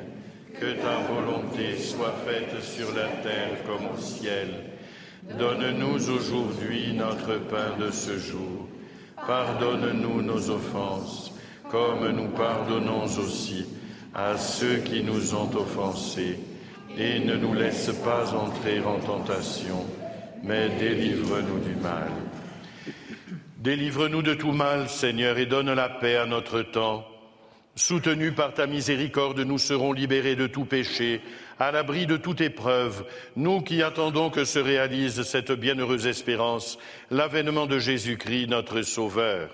que ta volonté soit faite sur la terre comme au ciel. Donne-nous aujourd'hui notre pain de ce jour. Pardonne-nous nos offenses, comme nous pardonnons aussi à ceux qui nous ont offensés. Et ne nous laisse pas entrer en tentation, mais délivre-nous du mal. Délivre-nous de tout mal, Seigneur, et donne la paix à notre temps. Soutenus par ta miséricorde, nous serons libérés de tout péché, à l'abri de toute épreuve, nous qui attendons que se réalise cette bienheureuse espérance, l'avènement de Jésus-Christ, notre Sauveur.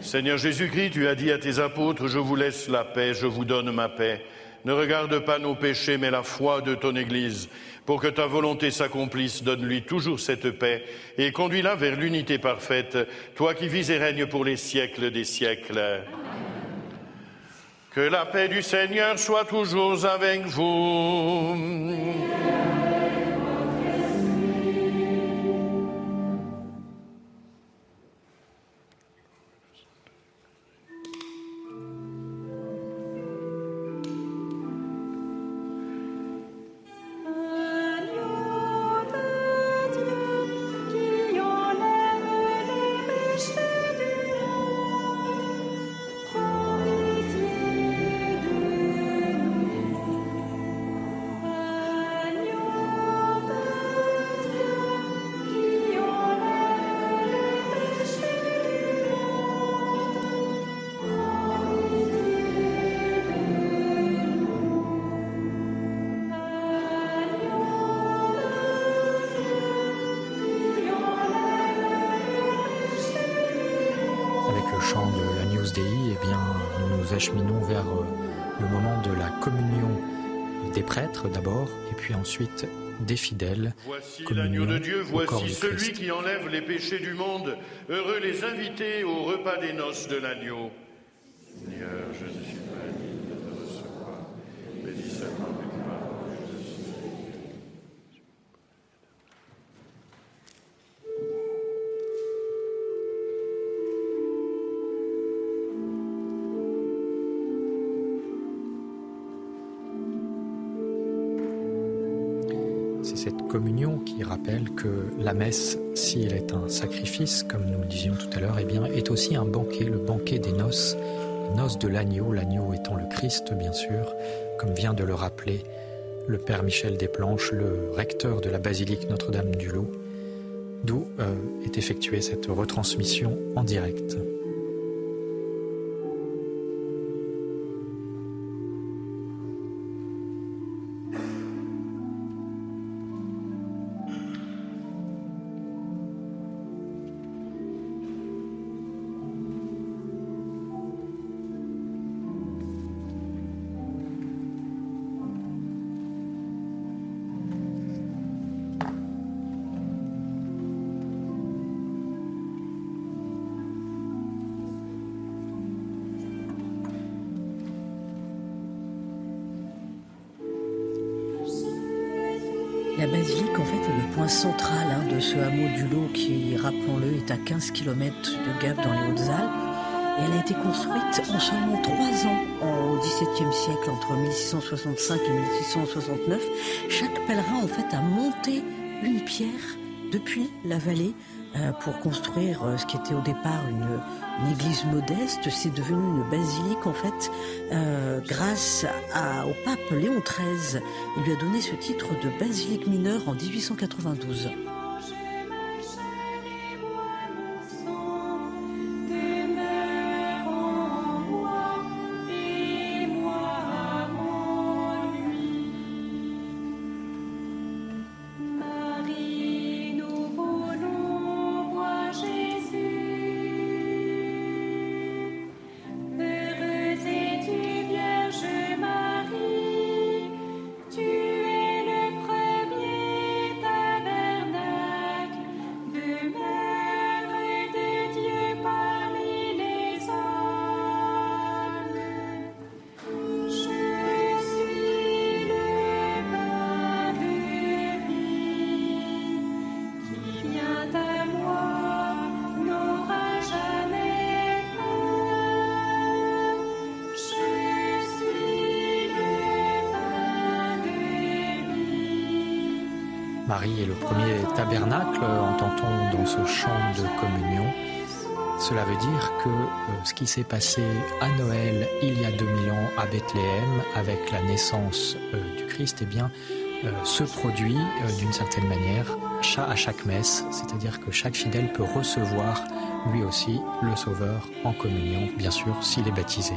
Seigneur Jésus-Christ, tu as dit à tes apôtres, je vous laisse la paix, je vous donne ma paix. Ne regarde pas nos péchés, mais la foi de ton Église. Pour que ta volonté s'accomplisse, donne-lui toujours cette paix et conduis-la vers l'unité parfaite, toi qui vis et règnes pour les siècles des siècles. Que la paix du Seigneur soit toujours avec vous. Prêtres d'abord, et puis ensuite des fidèles. Voici l'agneau de Dieu, voici celui qui enlève les péchés du monde. Heureux les invités au repas des noces de l'agneau. Comme nous le disions tout à l'heure, eh bien, est aussi un banquet, le banquet des noces, noces de l'agneau, l'agneau étant le Christ, bien sûr, comme vient de le rappeler le Père Michel Desplanches, le recteur de la basilique Notre-Dame du Lot, d'où euh, est effectuée cette retransmission en direct. Point central hein, de ce hameau du Lot qui, rappelons-le, est à 15 km de Gap dans les Hautes-Alpes. Et elle a été construite en seulement trois ans, au XVIIe siècle, entre 1665 et 1669. Chaque pèlerin, en fait, a monté une pierre depuis la vallée pour construire euh, ce qui était au départ une, église modeste. C'est devenu une basilique, en fait, euh, grâce au pape Léon XIII. Il lui a donné ce titre de basilique mineure en 1892. Veut dire que euh, ce qui s'est passé à Noël il y a 2000 ans à Bethléem avec la naissance euh, du Christ, eh bien, euh, se produit d'une certaine manière à chaque messe, c'est-à-dire que chaque fidèle peut recevoir lui aussi le Sauveur en communion, bien sûr, s'il est baptisé.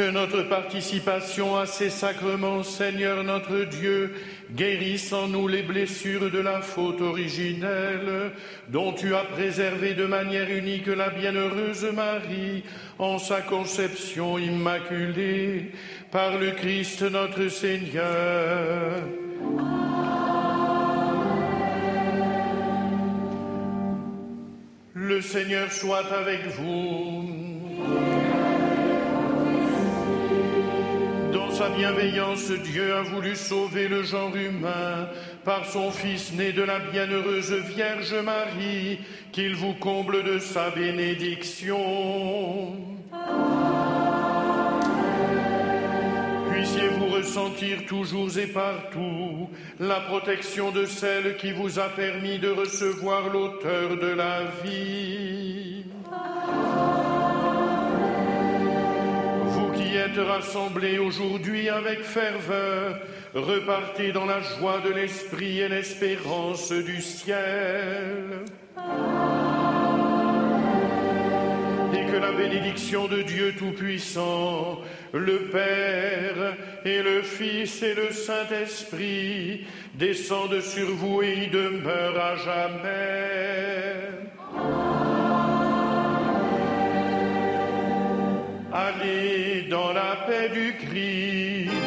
Que notre participation à ces sacrements, Seigneur notre Dieu, guérisse en nous les blessures de la faute originelle, dont tu as préservé de manière unique la bienheureuse Marie en sa conception immaculée, par le Christ notre Seigneur. Le Seigneur soit avec vous. Dans sa bienveillance, Dieu a voulu sauver le genre humain par son Fils né de la bienheureuse Vierge Marie, qu'il vous comble de sa bénédiction. Ressentir toujours et partout la protection de celle qui vous a permis de recevoir l'auteur de la vie. Vous qui êtes rassemblés aujourd'hui avec ferveur, repartez dans la joie de l'esprit et l'espérance du ciel. Que la bénédiction de Dieu Tout-Puissant, le Père et le Fils et le Saint-Esprit descendent sur vous et y demeurent à jamais. Allez dans la paix du Christ.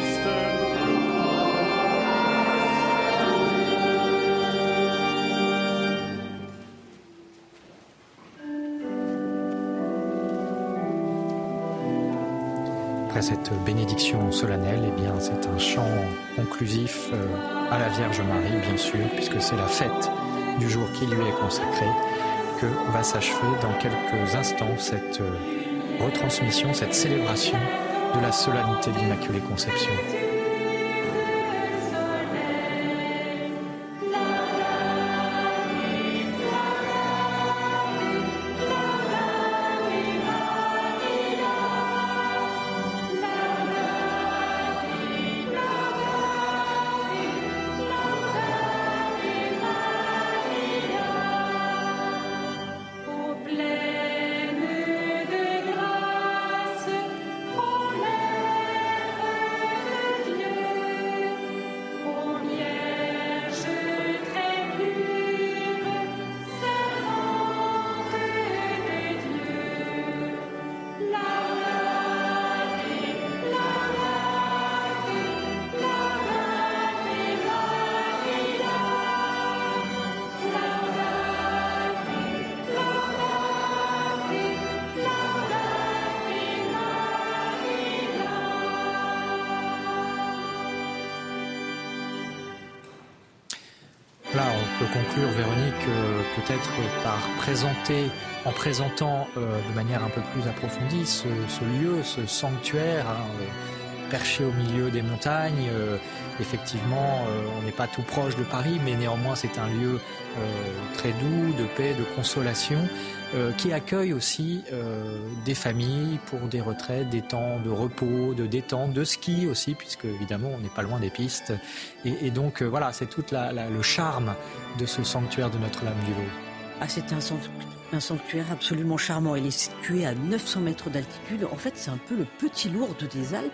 Après cette bénédiction solennelle, eh bien, c'est un chant conclusif euh, à la Vierge Marie, bien sûr, puisque c'est la fête du jour qui lui est consacré, que va s'achever dans quelques instants cette euh, retransmission, cette célébration de la solennité de l'Immaculée Conception. En présentant euh, de manière un peu plus approfondie ce, lieu, ce sanctuaire, hein, euh, perché au milieu des montagnes. Euh, effectivement, on n'est pas tout proche de Paris, mais néanmoins, c'est un lieu très doux, de paix, de consolation, qui accueille aussi des familles pour des retraites, des temps de repos, de détente, de ski aussi, puisque évidemment, on n'est pas loin des pistes. Et, donc, voilà, c'est tout le charme de ce sanctuaire de Notre-Dame-du-Lot. Ah, c'est un, sanct- un sanctuaire absolument charmant. Il est situé à 900 mètres d'altitude. En fait, c'est un peu le petit Lourdes des Alpes.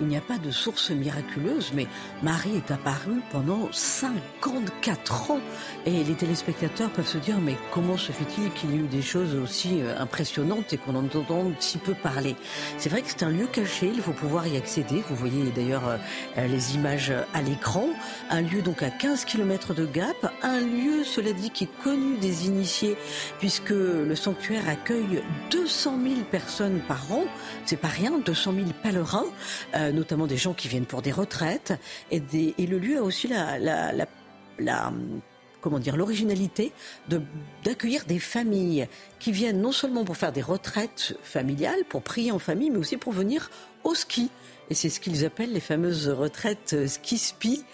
Il n'y a pas de source miraculeuse, mais Marie est apparue pendant 54 ans. Et les téléspectateurs peuvent se dire, mais comment se fait-il qu'il y ait eu des choses aussi euh, impressionnantes et qu'on en entende si peu parler? C'est vrai que c'est un lieu caché, il faut pouvoir y accéder. Vous voyez d'ailleurs euh, euh, les images à l'écran. Un lieu donc à 15 km de Gap. Un lieu, cela dit, qui est connu des initiés, puisque le sanctuaire accueille 200 000 personnes par an. C'est pas rien, 200 000 pèlerins, euh, notamment des gens qui viennent pour des retraites. Et, le lieu a aussi la, comment dire, l'originalité de, d'accueillir des familles qui viennent non seulement pour faire des retraites familiales, pour prier en famille, mais aussi pour venir au ski. Et c'est ce qu'ils appellent les fameuses retraites euh, ski-spi.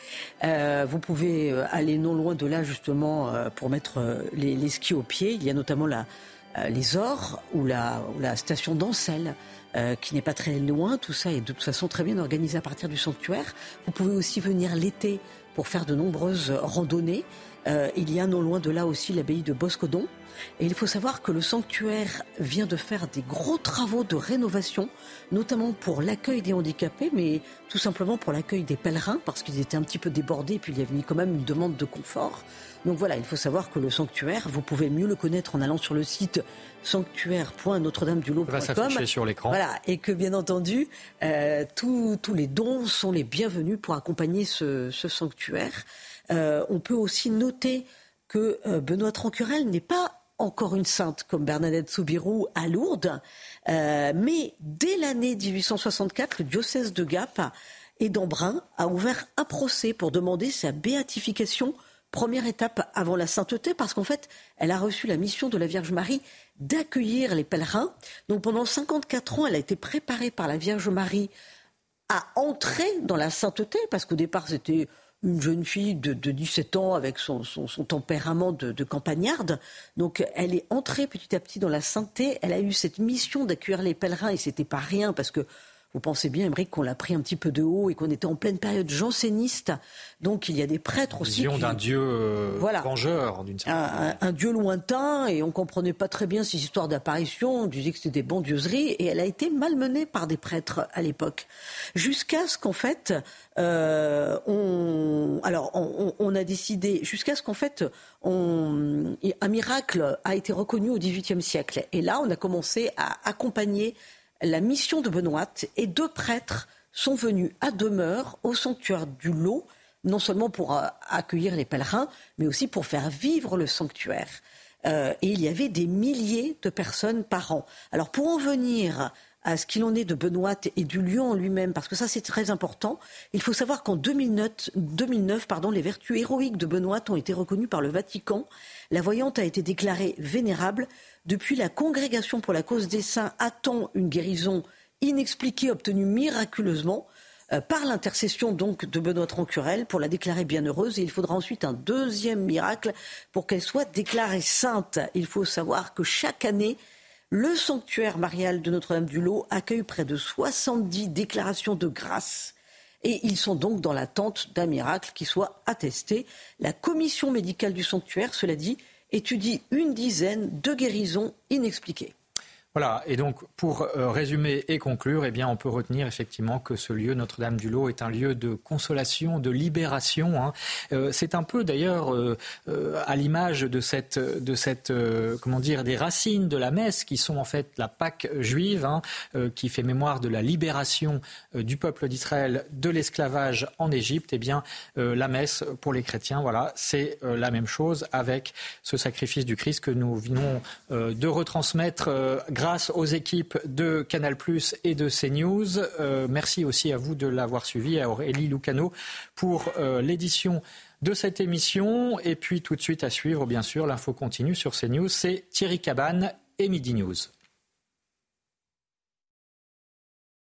Euh, vous pouvez euh, aller non loin de là justement pour mettre les, skis au pied. Il y a notamment la, les Ors ou la, ou la station d'Ancel euh, qui n'est pas très loin. Tout ça est de toute façon très bien organisé à partir du sanctuaire. Vous pouvez aussi venir l'été pour faire de nombreuses randonnées. Euh, il y a non loin de là aussi l'abbaye de Boscodon. Et il faut savoir que le sanctuaire vient de faire des gros travaux de rénovation, notamment pour l'accueil des handicapés, mais tout simplement pour l'accueil des pèlerins, parce qu'ils étaient un petit peu débordés, et puis il y avait quand même une demande de confort. Donc voilà, il faut savoir que le sanctuaire, vous pouvez mieux le connaître en allant sur le site Va sanctuaire.notre-dame-du-lot.com. s'afficher sur l'écran. Voilà, et que bien entendu, euh, tous, tous les dons sont les bienvenus pour accompagner ce, ce sanctuaire. Euh, on peut aussi noter que euh, Benoît Trancurel n'est pas encore une sainte comme Bernadette Soubirou à Lourdes, mais dès l'année 1864, le diocèse de Gap et d'Embrun a ouvert un procès pour demander sa béatification, première étape avant la sainteté, parce qu'en fait, elle a reçu la mission de la Vierge Marie d'accueillir les pèlerins. Donc pendant 54 ans, elle a été préparée par la Vierge Marie à entrer dans la sainteté, parce qu'au départ, c'était une jeune fille de, de 17 ans avec son tempérament de, de campagnarde. Donc, elle est entrée petit à petit dans la sainteté. Elle a eu cette mission d'accueillir les pèlerins et c'était pas rien parce que vous pensez bien, Émeric, qu'on l'a pris un petit peu de haut et qu'on était en pleine période janséniste. Donc, il y a des prêtres aussi. Vision qui- d'un dieu euh, Voilà. vengeur, d'une certaine un, un- dieu lointain et on comprenait pas très bien ces histoires d'apparition. On disait que c'était des bandieuseries et elle a été malmenée par des prêtres à l'époque. Jusqu'à ce qu'en fait, euh, on, alors on, on- on a décidé, jusqu'à ce qu'en fait, on, un miracle a été reconnu au XVIIIe siècle. Et là, on a commencé à accompagner la mission de Benoît et deux prêtres sont venus à demeure au sanctuaire du Lot, non seulement pour euh, accueillir les pèlerins, mais aussi pour faire vivre le sanctuaire. Euh, et il y avait des milliers de personnes par an. Alors pour en venir à ce qu'il en est de Benoît et du lieu en lui-même, parce que ça c'est très important, il faut savoir qu'en 2009, 2009 pardon, les vertus héroïques de Benoît ont été reconnues par le Vatican. La voyante a été déclarée vénérable. Depuis, la Congrégation pour la cause des saints attend une guérison inexpliquée obtenue miraculeusement euh, par l'intercession donc de Benoît Trancurel pour la déclarer bienheureuse. Et il faudra ensuite un deuxième miracle pour qu'elle soit déclarée sainte. Il faut savoir que chaque année, le sanctuaire marial de Notre-Dame-du-Lot accueille près de 70 déclarations de grâce. Et ils sont donc dans l'attente d'un miracle qui soit attesté. La commission médicale du sanctuaire, cela dit, étudie une dizaine de guérisons inexpliquées. Voilà, et donc pour euh, résumer et conclure, eh bien, on peut retenir effectivement que ce lieu Notre-Dame-du-Lot est un lieu de consolation, de libération. hein. Euh, c'est un peu d'ailleurs euh, à l'image de cette, de cette comment dire, des racines de la messe qui sont en fait la Pâque juive, hein, qui fait mémoire de la libération du peuple d'Israël de l'esclavage en Égypte. Eh bien, la messe pour les chrétiens, voilà, c'est la même chose avec ce sacrifice du Christ que nous venons de retransmettre grâce grâce aux équipes de Canal Plus et de CNews. Euh, merci aussi à vous de l'avoir suivi, à Aurélie Lucano pour euh, l'édition de cette émission. Et puis tout de suite à suivre, bien sûr, l'info continue sur CNews. C'est Thierry Cabane et Midi News.